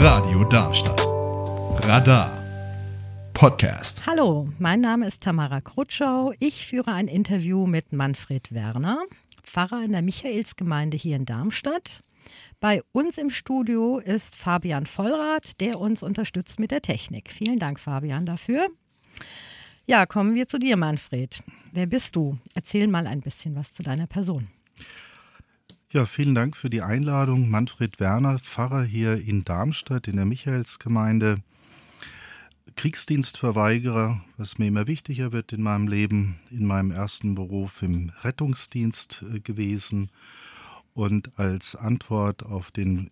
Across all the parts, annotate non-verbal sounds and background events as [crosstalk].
Radio Darmstadt. Radar. Podcast. Hallo, mein Name ist Tamara Krutschau. Ich führe ein Interview mit Manfred Werner, Pfarrer in der Michaelsgemeinde hier in Darmstadt. Bei uns im Studio ist Fabian Vollrath, der uns unterstützt mit der Technik. Vielen Dank, Fabian, dafür. Ja, kommen wir zu dir, Manfred. Wer bist du? Erzähl mal ein bisschen was zu deiner Person. Ja, vielen Dank für die Einladung. Manfred Werner, Pfarrer hier in Darmstadt in der Michaelsgemeinde. Kriegsdienstverweigerer, was mir immer wichtiger wird in meinem Leben, in meinem ersten Beruf im Rettungsdienst äh, gewesen und als Antwort auf den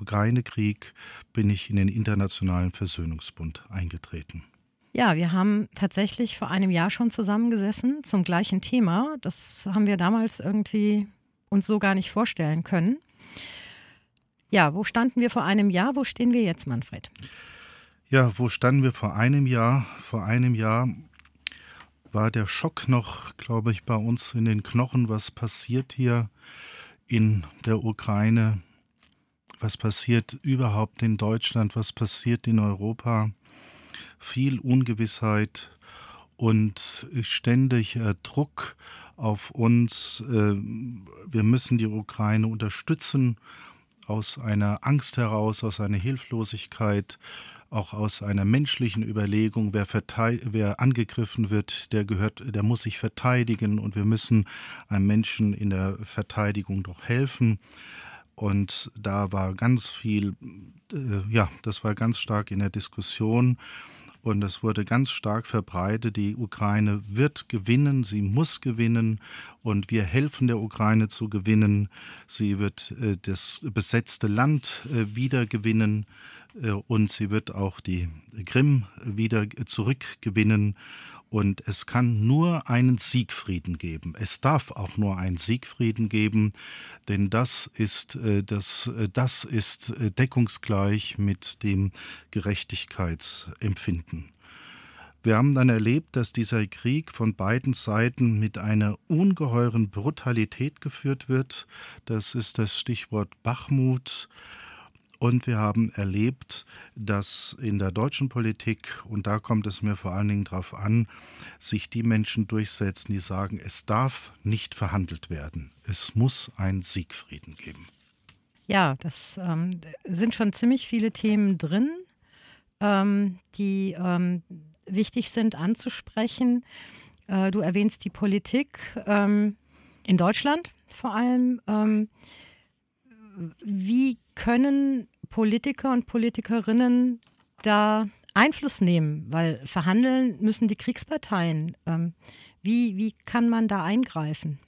Ukraine-Krieg bin ich in den Internationalen Versöhnungsbund eingetreten. Ja, wir haben tatsächlich vor einem Jahr schon zusammengesessen zum gleichen Thema. Das haben wir damals irgendwie uns so gar nicht vorstellen können. Ja, wo standen wir vor einem Jahr? Wo stehen wir jetzt, Manfred? Ja, wo standen wir vor einem Jahr? Vor einem Jahr war der Schock noch, glaube ich, bei uns in den Knochen, was passiert hier in der Ukraine, was passiert überhaupt in Deutschland, was passiert in Europa. Viel Ungewissheit und ständig Druck auf uns. Äh, wir müssen die Ukraine unterstützen aus einer Angst heraus, aus einer Hilflosigkeit, auch aus einer menschlichen Überlegung, wer, wer, angegriffen wird, der gehört, der muss sich verteidigen und wir müssen einem Menschen in der Verteidigung doch helfen. Und da war ganz viel, äh, ja, das war ganz stark in der Diskussion. Und es wurde ganz stark verbreitet, die Ukraine wird gewinnen, sie muss gewinnen und wir helfen der Ukraine zu gewinnen. Sie wird äh, das besetzte Land äh, wieder gewinnen äh, und sie wird auch die Krim wieder zurückgewinnen. Und es kann nur einen Siegfrieden geben. Es darf auch nur einen Siegfrieden geben, denn das ist, äh, das, äh, das ist äh, deckungsgleich mit dem Gerechtigkeitsempfinden. Wir haben dann erlebt, dass dieser Krieg von beiden Seiten mit einer ungeheuren Brutalität geführt wird. Das ist das Stichwort Bachmut. Und wir haben erlebt, dass in der deutschen Politik, und da kommt es mir vor allen Dingen darauf an, sich die Menschen durchsetzen, die sagen, es darf nicht verhandelt werden. Es muss einen Siegfrieden geben. Ja, das ähm, sind schon ziemlich viele Themen drin, ähm, die ähm, wichtig sind anzusprechen. Äh, du erwähnst die Politik ähm, in Deutschland vor allem. Ähm, wie können Politiker und Politikerinnen da Einfluss nehmen? Weil verhandeln müssen die Kriegsparteien. Ähm, wie, wie kann man da eingreifen?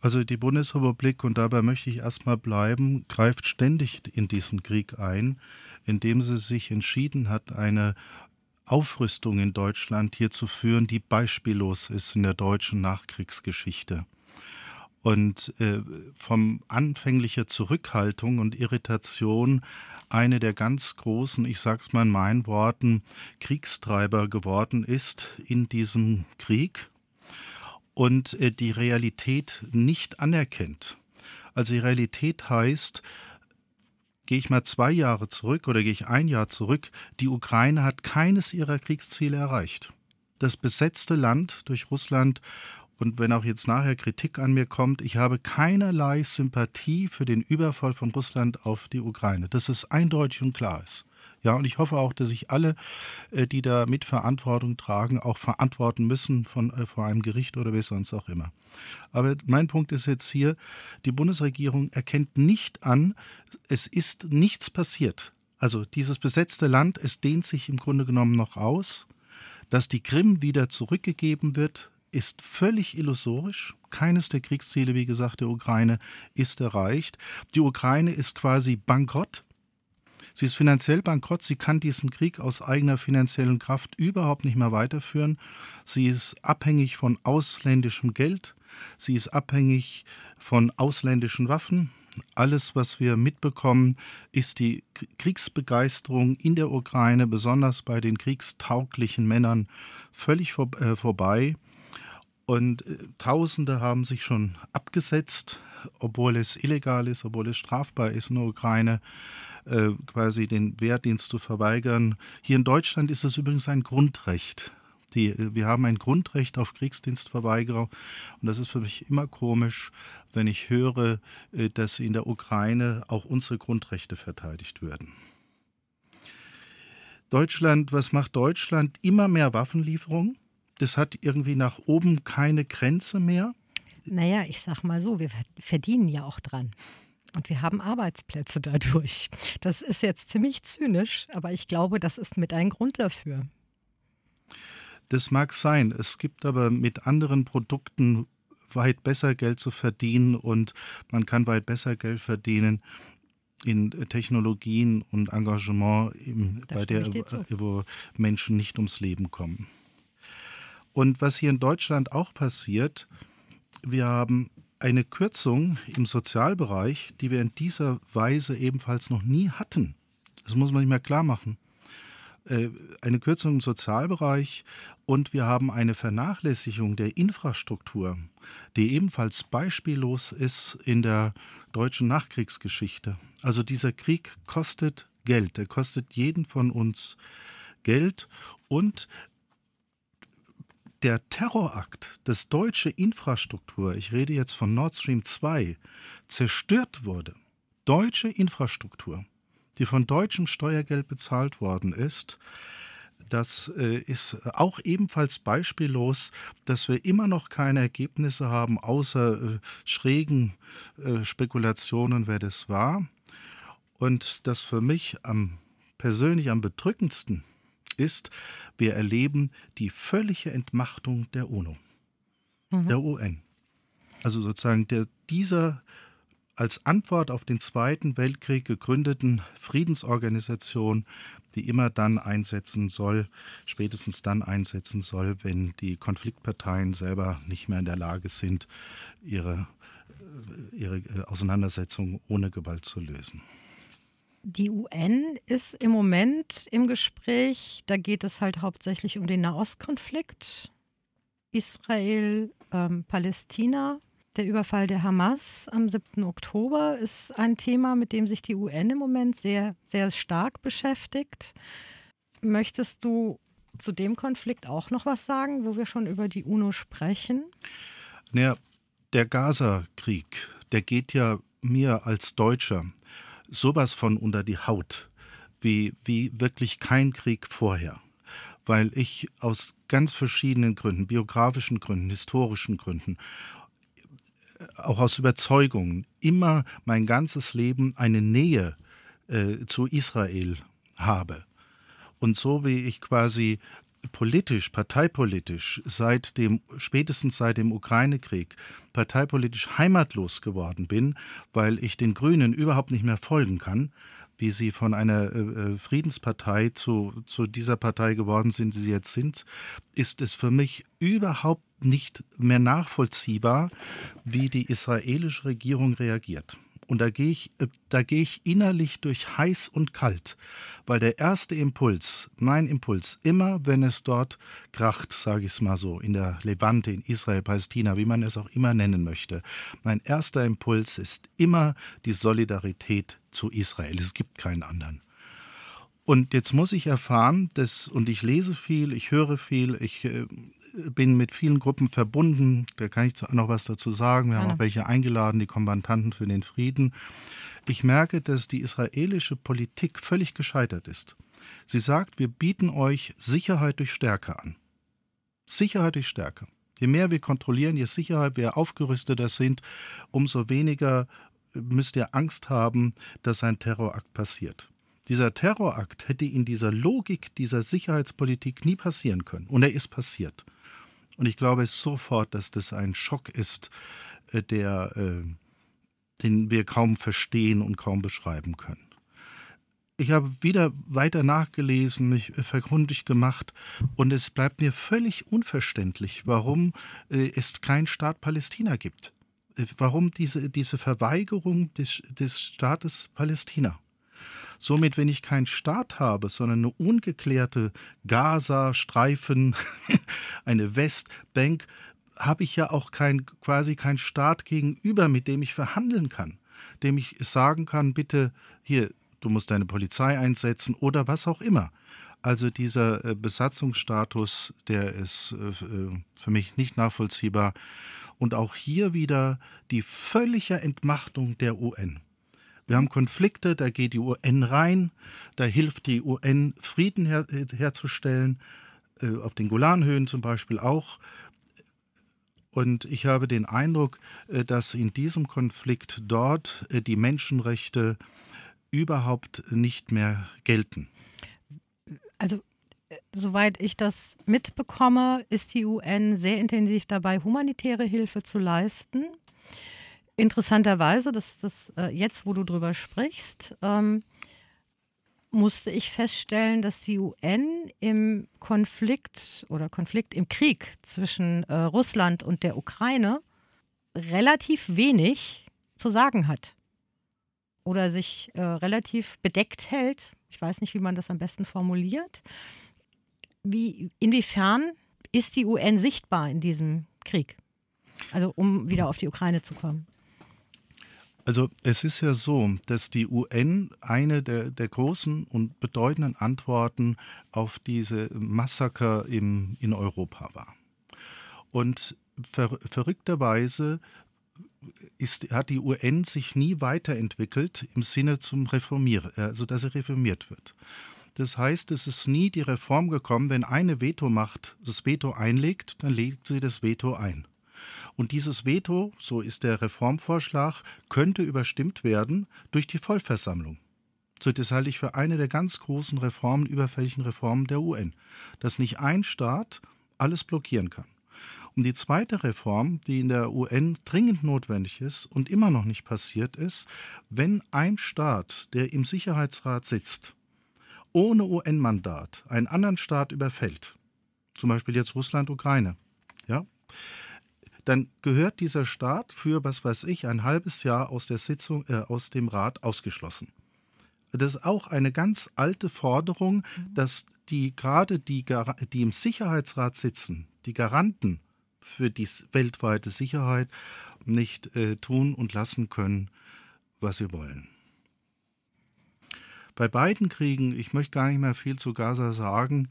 Also die Bundesrepublik, und dabei möchte ich erstmal bleiben, greift ständig in diesen Krieg ein, indem sie sich entschieden hat, eine Aufrüstung in Deutschland hier zu führen, die beispiellos ist in der deutschen Nachkriegsgeschichte. Und äh, vom anfänglicher Zurückhaltung und Irritation eine der ganz großen, ich sag's mal in meinen Worten, Kriegstreiber geworden ist in diesem Krieg und äh, die Realität nicht anerkennt. Also die Realität heißt, gehe ich mal zwei Jahre zurück oder gehe ich ein Jahr zurück, die Ukraine hat keines ihrer Kriegsziele erreicht. Das besetzte Land durch Russland und wenn auch jetzt nachher Kritik an mir kommt, ich habe keinerlei Sympathie für den Überfall von Russland auf die Ukraine. Das ist eindeutig und klar ist. Ja, und ich hoffe auch, dass sich alle, äh, die da mit Verantwortung tragen, auch verantworten müssen von, äh, vor einem Gericht oder wie sonst auch immer. Aber mein Punkt ist jetzt hier, die Bundesregierung erkennt nicht an, es ist nichts passiert. Also dieses besetzte Land, es dehnt sich im Grunde genommen noch aus. Dass die Krim wieder zurückgegeben wird, ist völlig illusorisch. Keines der Kriegsziele, wie gesagt, der Ukraine ist erreicht. Die Ukraine ist quasi bankrott. Sie ist finanziell bankrott. Sie kann diesen Krieg aus eigener finanziellen Kraft überhaupt nicht mehr weiterführen. Sie ist abhängig von ausländischem Geld. Sie ist abhängig von ausländischen Waffen. Alles, was wir mitbekommen, ist die Kriegsbegeisterung in der Ukraine, besonders bei den kriegstauglichen Männern, völlig vor, äh, vorbei. Und äh, Tausende haben sich schon abgesetzt obwohl es illegal ist, obwohl es strafbar ist, in der Ukraine äh, quasi den Wehrdienst zu verweigern. Hier in Deutschland ist es übrigens ein Grundrecht. Die, wir haben ein Grundrecht auf Kriegsdienstverweigerer und das ist für mich immer komisch, wenn ich höre, äh, dass in der Ukraine auch unsere Grundrechte verteidigt werden. Deutschland, was macht Deutschland? Immer mehr Waffenlieferungen. Das hat irgendwie nach oben keine Grenze mehr. Naja, ich sag mal so, wir verdienen ja auch dran. Und wir haben Arbeitsplätze dadurch. Das ist jetzt ziemlich zynisch, aber ich glaube, das ist mit ein Grund dafür. Das mag sein. Es gibt aber mit anderen Produkten weit besser Geld zu verdienen und man kann weit besser Geld verdienen in Technologien und Engagement, im, bei der, wo Menschen nicht ums Leben kommen. Und was hier in Deutschland auch passiert, wir haben eine Kürzung im Sozialbereich, die wir in dieser Weise ebenfalls noch nie hatten. Das muss man nicht mehr klar machen. Äh, eine Kürzung im Sozialbereich und wir haben eine Vernachlässigung der Infrastruktur, die ebenfalls beispiellos ist in der deutschen Nachkriegsgeschichte. Also dieser Krieg kostet Geld, er kostet jeden von uns Geld und der Terrorakt, dass deutsche Infrastruktur, ich rede jetzt von Nord Stream 2, zerstört wurde, deutsche Infrastruktur, die von deutschem Steuergeld bezahlt worden ist, das äh, ist auch ebenfalls beispiellos, dass wir immer noch keine Ergebnisse haben, außer äh, schrägen äh, Spekulationen, wer das war. Und das für mich am persönlich am bedrückendsten ist, wir erleben die völlige Entmachtung der UNO, mhm. der UN. Also sozusagen der, dieser als Antwort auf den Zweiten Weltkrieg gegründeten Friedensorganisation, die immer dann einsetzen soll, spätestens dann einsetzen soll, wenn die Konfliktparteien selber nicht mehr in der Lage sind, ihre, ihre äh, Auseinandersetzung ohne Gewalt zu lösen. Die UN ist im Moment im Gespräch. Da geht es halt hauptsächlich um den Nahostkonflikt. Israel, ähm, Palästina. Der Überfall der Hamas am 7. Oktober ist ein Thema, mit dem sich die UN im Moment sehr, sehr stark beschäftigt. Möchtest du zu dem Konflikt auch noch was sagen, wo wir schon über die UNO sprechen? Naja, der Gaza-Krieg, der geht ja mir als Deutscher sowas von unter die Haut, wie, wie wirklich kein Krieg vorher. Weil ich aus ganz verschiedenen Gründen, biografischen Gründen, historischen Gründen auch aus Überzeugung immer mein ganzes Leben eine Nähe äh, zu Israel habe. Und so wie ich quasi politisch, parteipolitisch seit dem, spätestens seit dem Ukraine-Krieg, parteipolitisch heimatlos geworden bin, weil ich den Grünen überhaupt nicht mehr folgen kann, wie sie von einer äh, äh Friedenspartei zu, zu dieser Partei geworden sind, die sie jetzt sind, ist es für mich überhaupt nicht mehr nachvollziehbar, wie die israelische Regierung reagiert. Und da gehe ich, äh, da gehe ich innerlich durch heiß und kalt, weil der erste Impuls, mein Impuls, immer wenn es dort kracht, sage ich es mal so, in der Levante, in Israel, Palästina, wie man es auch immer nennen möchte, mein erster Impuls ist immer die Solidarität zu Israel. Es gibt keinen anderen. Und jetzt muss ich erfahren, dass, und ich lese viel, ich höre viel, ich äh, bin mit vielen Gruppen verbunden. Da kann ich noch was dazu sagen. Wir haben auch welche eingeladen, die Kommandanten für den Frieden. Ich merke, dass die israelische Politik völlig gescheitert ist. Sie sagt, wir bieten euch Sicherheit durch Stärke an. Sicherheit durch Stärke. Je mehr wir kontrollieren, je sicherer wir aufgerüsteter sind, umso weniger müsst ihr Angst haben, dass ein Terrorakt passiert. Dieser Terrorakt hätte in dieser Logik dieser Sicherheitspolitik nie passieren können. Und er ist passiert. Und ich glaube sofort, dass das ein Schock ist, äh, der, äh, den wir kaum verstehen und kaum beschreiben können. Ich habe wieder weiter nachgelesen, mich vergründig gemacht und es bleibt mir völlig unverständlich, warum äh, es keinen Staat Palästina gibt. Warum diese, diese Verweigerung des, des Staates Palästina? Somit, wenn ich keinen Staat habe, sondern eine ungeklärte Gaza-Streifen, [laughs] eine Westbank, habe ich ja auch kein, quasi keinen Staat gegenüber, mit dem ich verhandeln kann, dem ich sagen kann, bitte hier, du musst deine Polizei einsetzen oder was auch immer. Also dieser äh, Besatzungsstatus, der ist äh, äh, für mich nicht nachvollziehbar. Und auch hier wieder die völlige Entmachtung der UN. Wir haben Konflikte, da geht die UN rein, da hilft die UN, Frieden her herzustellen, auf den Golanhöhen zum Beispiel auch. Und ich habe den Eindruck, dass in diesem Konflikt dort die Menschenrechte überhaupt nicht mehr gelten also äh, soweit ich das mitbekomme, ist die UN sehr intensiv dabei, humanitäre Hilfe zu leisten. Interessanterweise, dass das äh, jetzt, wo du drüber sprichst, ähm, musste ich feststellen, dass die UN im Konflikt oder Konflikt im Krieg zwischen äh, Russland und der Ukraine relativ wenig zu sagen hat oder sich äh, relativ bedeckt hält ich weiß nicht, wie man das am besten formuliert. Wie, inwiefern ist die UN sichtbar in diesem Krieg? Also um wieder auf die Ukraine zu kommen. Also es ist ja so, dass die UN eine der, der großen und bedeutenden Antworten auf diese Massaker im, in Europa war. Und ver, verrückterweise ist, hat die UN sich nie weiterentwickelt im Sinne zum Reformieren, also dass sie reformiert wird. Das heißt, es ist nie die Reform gekommen, wenn eine Vetomacht das Veto einlegt, dann legt sie das Veto ein. Und dieses Veto, so ist der Reformvorschlag, könnte überstimmt werden durch die Vollversammlung. So, das halte ich für eine der ganz großen Reformen, überfälligen Reformen der UN, dass nicht ein Staat alles blockieren kann. Und die zweite Reform, die in der UN dringend notwendig ist und immer noch nicht passiert ist, wenn ein Staat, der im Sicherheitsrat sitzt, ohne UN-Mandat einen anderen Staat überfällt, zum Beispiel jetzt Russland, Ukraine, ja, dann gehört dieser Staat für, was weiß ich, ein halbes Jahr aus der Sitzung, äh, aus dem Rat ausgeschlossen. Das ist auch eine ganz alte Forderung, dass die gerade die, die im Sicherheitsrat sitzen, die Garanten für die weltweite Sicherheit nicht äh, tun und lassen können, was sie wollen. Bei beiden Kriegen, ich möchte gar nicht mehr viel zu Gaza sagen,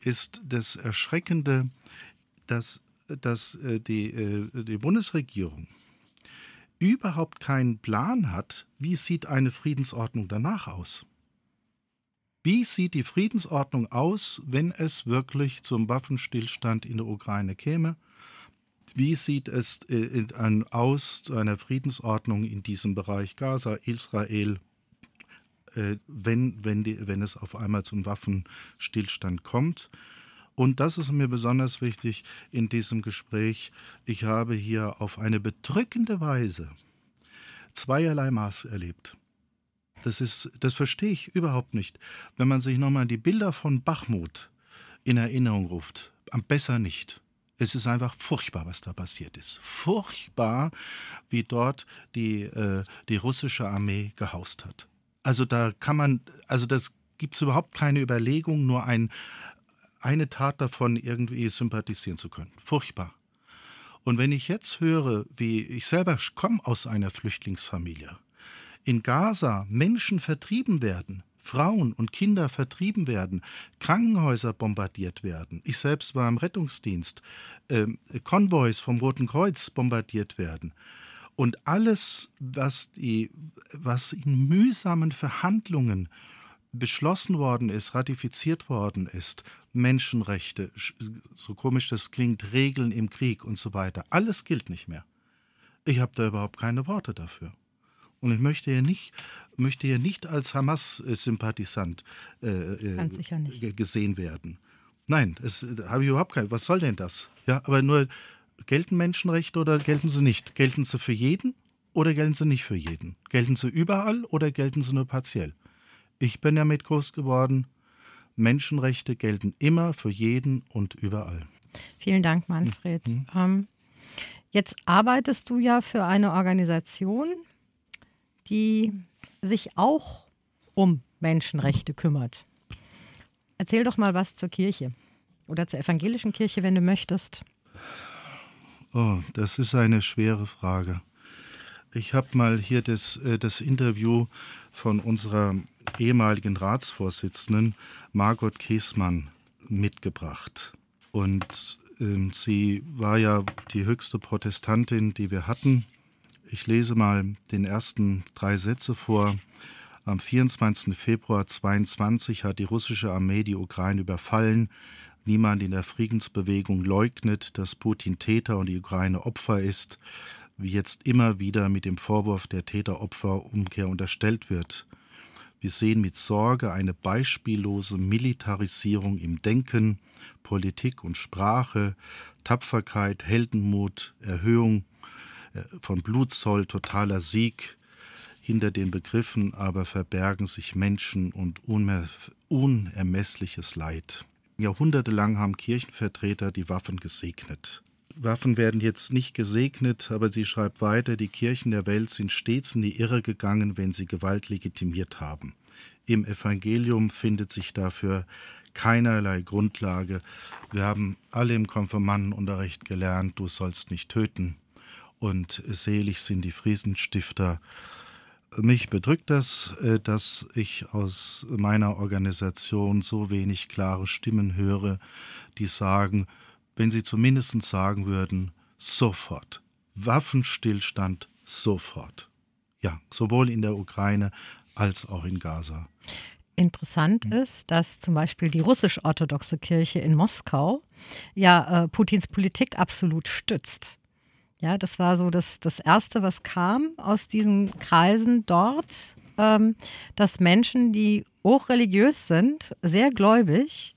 ist das Erschreckende, dass, dass äh, die, äh, die Bundesregierung überhaupt keinen Plan hat, wie sieht eine Friedensordnung danach aus. Wie sieht die Friedensordnung aus, wenn es wirklich zum Waffenstillstand in der Ukraine käme? Wie sieht es äh, aus zu einer Friedensordnung in diesem Bereich Gaza, Israel, wenn, wenn, die, wenn es auf einmal zum Waffenstillstand kommt? Und das ist mir besonders wichtig in diesem Gespräch. Ich habe hier auf eine bedrückende Weise zweierlei Maß erlebt. Das, ist, das verstehe ich überhaupt nicht. Wenn man sich nochmal die Bilder von Bachmut in Erinnerung ruft, am besser nicht. Es ist einfach furchtbar, was da passiert ist. Furchtbar, wie dort die, äh, die russische Armee gehaust hat. Also da kann man, also das gibt es überhaupt keine Überlegung, nur ein, eine Tat davon irgendwie sympathisieren zu können. Furchtbar. Und wenn ich jetzt höre, wie ich selber komme aus einer Flüchtlingsfamilie, in Gaza Menschen vertrieben werden, Frauen und Kinder vertrieben werden, Krankenhäuser bombardiert werden. Ich selbst war im Rettungsdienst, äh, Konvois vom Roten Kreuz bombardiert werden. Und alles, was, die, was in mühsamen Verhandlungen beschlossen worden ist, ratifiziert worden ist, Menschenrechte, so komisch das klingt, Regeln im Krieg und so weiter, alles gilt nicht mehr. Ich habe da überhaupt keine Worte dafür. Und ich möchte ja nicht, möchte ja nicht als Hamas-Sympathisant äh, äh, gesehen werden. Nein, das habe ich überhaupt kein. Was soll denn das? Ja, aber nur gelten Menschenrechte oder gelten sie nicht? Gelten sie für jeden oder gelten sie nicht für jeden? Gelten sie überall oder gelten sie nur partiell? Ich bin ja mit groß geworden. Menschenrechte gelten immer für jeden und überall. Vielen Dank, Manfred. Mhm. Ähm, jetzt arbeitest du ja für eine Organisation, die sich auch um Menschenrechte kümmert. Erzähl doch mal was zur Kirche oder zur evangelischen Kirche, wenn du möchtest. Oh, das ist eine schwere Frage. Ich habe mal hier das, äh, das Interview von unserer ehemaligen Ratsvorsitzenden Margot Käßmann mitgebracht. Und ähm, sie war ja die höchste Protestantin, die wir hatten. Ich lese mal den ersten drei Sätze vor. Am 24. Februar 22 hat die russische Armee die Ukraine überfallen. Niemand in der Friedensbewegung leugnet, dass Putin Täter und die Ukraine Opfer ist, wie jetzt immer wieder mit dem Vorwurf der Täter-Opfer-Umkehr unterstellt wird. Wir sehen mit Sorge eine beispiellose Militarisierung im Denken, Politik und Sprache, Tapferkeit, Heldenmut, Erhöhung äh, von Blutzoll, totaler Sieg. Hinter den Begriffen aber verbergen sich Menschen und unermessliches Leid. Jahrhundertelang haben Kirchenvertreter die Waffen gesegnet. Waffen werden jetzt nicht gesegnet, aber sie schreibt weiter, die Kirchen der Welt sind stets in die Irre gegangen, wenn sie Gewalt legitimiert haben. Im Evangelium findet sich dafür keinerlei Grundlage. Wir haben alle im Konfirmandenunterricht gelernt, du sollst nicht töten. Und selig sind die Friesenstifter, mich bedrückt das, äh, dass ich aus meiner Organisation so wenig klare Stimmen höre, die sagen, wenn sie zumindest sagen würden, sofort, Waffenstillstand sofort. Ja, sowohl in der Ukraine als auch in Gaza. Interessant ist, dass zum Beispiel die russisch-orthodoxe Kirche in Moskau ja äh, Putins Politik absolut stützt. Ja, das war so das, das Erste, was kam aus diesen Kreisen dort, ähm, dass Menschen, die hochreligiös sind, sehr gläubig,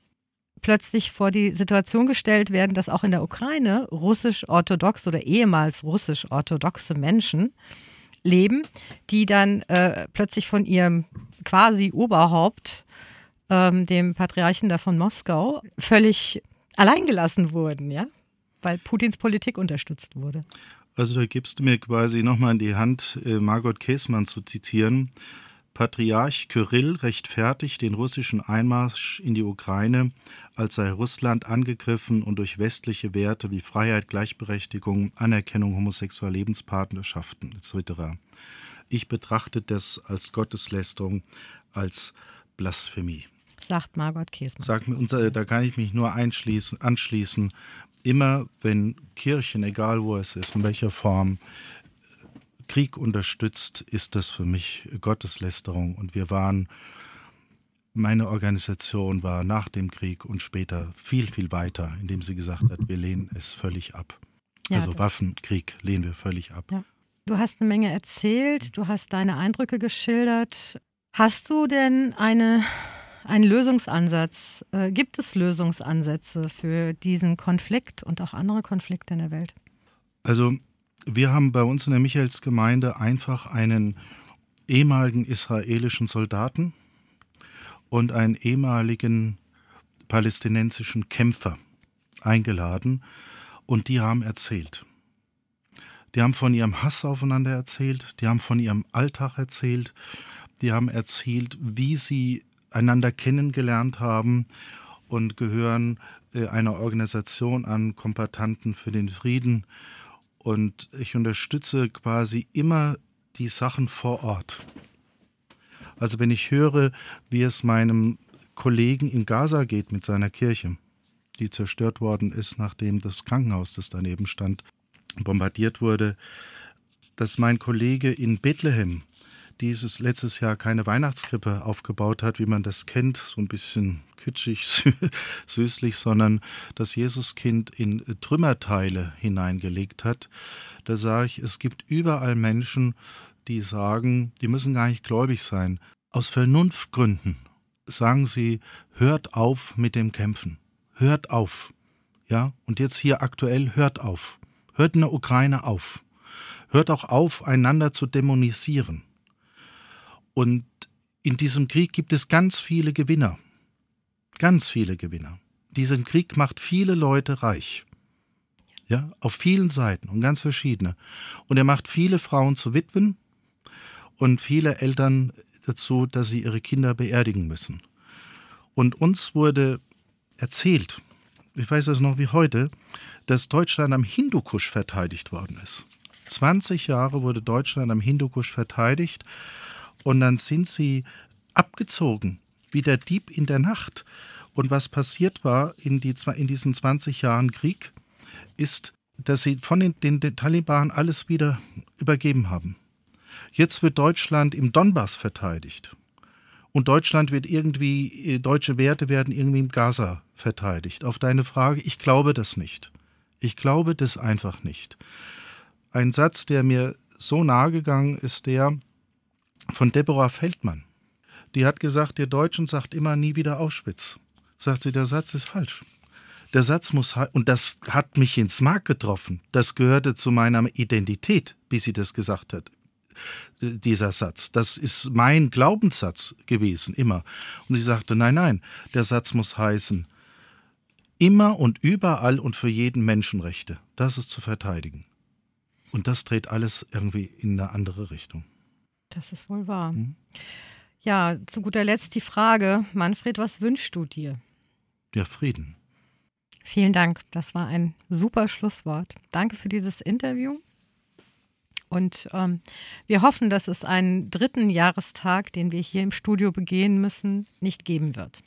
plötzlich vor die Situation gestellt werden, dass auch in der Ukraine russisch-orthodox oder ehemals russisch-orthodoxe Menschen leben, die dann äh, plötzlich von ihrem quasi Oberhaupt, ähm, dem Patriarchen da von Moskau, völlig alleingelassen wurden, ja weil Putins Politik unterstützt wurde. Also da gibst du mir quasi nochmal in die Hand, äh, Margot Käßmann zu zitieren. Patriarch Kyrill rechtfertigt den russischen Einmarsch in die Ukraine, als sei Russland angegriffen und durch westliche Werte wie Freiheit, Gleichberechtigung, Anerkennung homosexueller Lebenspartnerschaften etc. Ich betrachte das als Gotteslästerung, als Blasphemie. Sagt Margot Käßmann. Sagt, da kann ich mich nur anschließen immer wenn Kirchen, egal wo es ist, in welcher Form, Krieg unterstützt, ist das für mich Gotteslästerung. Und wir waren, meine Organisation war nach dem Krieg und später viel, viel weiter, indem sie gesagt hat, wir lehnen es völlig ab. Ja, also Waffenkrieg lehnen wir völlig ab. Ja. Du hast eine Menge erzählt, du hast deine Eindrücke geschildert. Hast du denn eine ein Lösungsansatz? Äh, gibt es Lösungsansätze für diesen Konflikt und auch andere Konflikte in der Welt? Also wir haben bei uns in der Michaelsgemeinde einfach einen ehemaligen israelischen Soldaten und einen ehemaligen palästinensischen Kämpfer eingeladen und die haben erzählt. Die haben von ihrem Hass aufeinander erzählt, die haben von ihrem Alltag erzählt, die haben erzählt, wie sie einander kennengelernt haben und gehören äh, einer Organisation an, Kompatanten für den Frieden. Und ich unterstütze quasi immer die Sachen vor Ort. Also wenn ich höre, wie es meinem Kollegen in Gaza geht mit seiner Kirche, die zerstört worden ist, nachdem das Krankenhaus, das daneben stand, bombardiert wurde, dass mein Kollege in Bethlehem dieses letztes Jahr keine Weihnachtskrippe aufgebaut hat, wie man das kennt, so ein bisschen kitschig, [laughs] süßlich, sondern das Jesuskind in Trümmerteile hineingelegt hat. Da sage ich, es gibt überall Menschen, die sagen, die müssen gar nicht gläubig sein. Aus Vernunftgründen sagen sie, hört auf mit dem Kämpfen. Hört auf. Ja, und jetzt hier aktuell, hört auf. Hört in der Ukraine auf. Hört auch auf, einander zu dämonisieren. Und in diesem Krieg gibt es ganz viele Gewinner. Ganz viele Gewinner. Diesen Krieg macht viele Leute reich. Ja, auf vielen Seiten und ganz verschiedene. Und er macht viele Frauen zu Witwen und viele Eltern dazu, dass sie ihre Kinder beerdigen müssen. Und uns wurde erzählt, ich weiß das noch wie heute, dass Deutschland am Hindukusch verteidigt worden ist. 20 Jahre wurde Deutschland am Hindukusch verteidigt und dann sind sie abgezogen, wie der Dieb in der Nacht. Und was passiert war in, die, in diesen 20 Jahren Krieg, ist, dass sie von den, den, den Taliban alles wieder übergeben haben. Jetzt wird Deutschland im Donbass verteidigt. Und Deutschland wird irgendwie, äh, deutsche Werte werden irgendwie im Gaza verteidigt. Auf deine Frage, ich glaube das nicht. Ich glaube das einfach nicht. Ein Satz, der mir so nahe gegangen ist, der von Deborah Feldmann. Die hat gesagt, ihr Deutschen sagt immer nie wieder Auschwitz. Sagt sie, der Satz ist falsch. Der Satz muss, und das hat mich ins Mark getroffen. Das gehörte zu meiner Identität, wie sie das gesagt hat. Dieser Satz. Das ist mein Glaubenssatz gewesen, immer. Und sie sagte, nein, nein, der Satz muss heißen, immer und überall und für jeden Menschenrechte. Das ist zu verteidigen. Und das dreht alles irgendwie in eine andere Richtung. Das ist wohl wahr. Hm? Ja, zu guter Letzt die Frage, Manfred, was wünschst du dir? Ja, Frieden. Vielen Dank. Das war ein super Schlusswort. Danke für dieses Interview. Und ähm, wir hoffen, dass es einen dritten Jahrestag, den wir hier im Studio begehen müssen, nicht geben wird.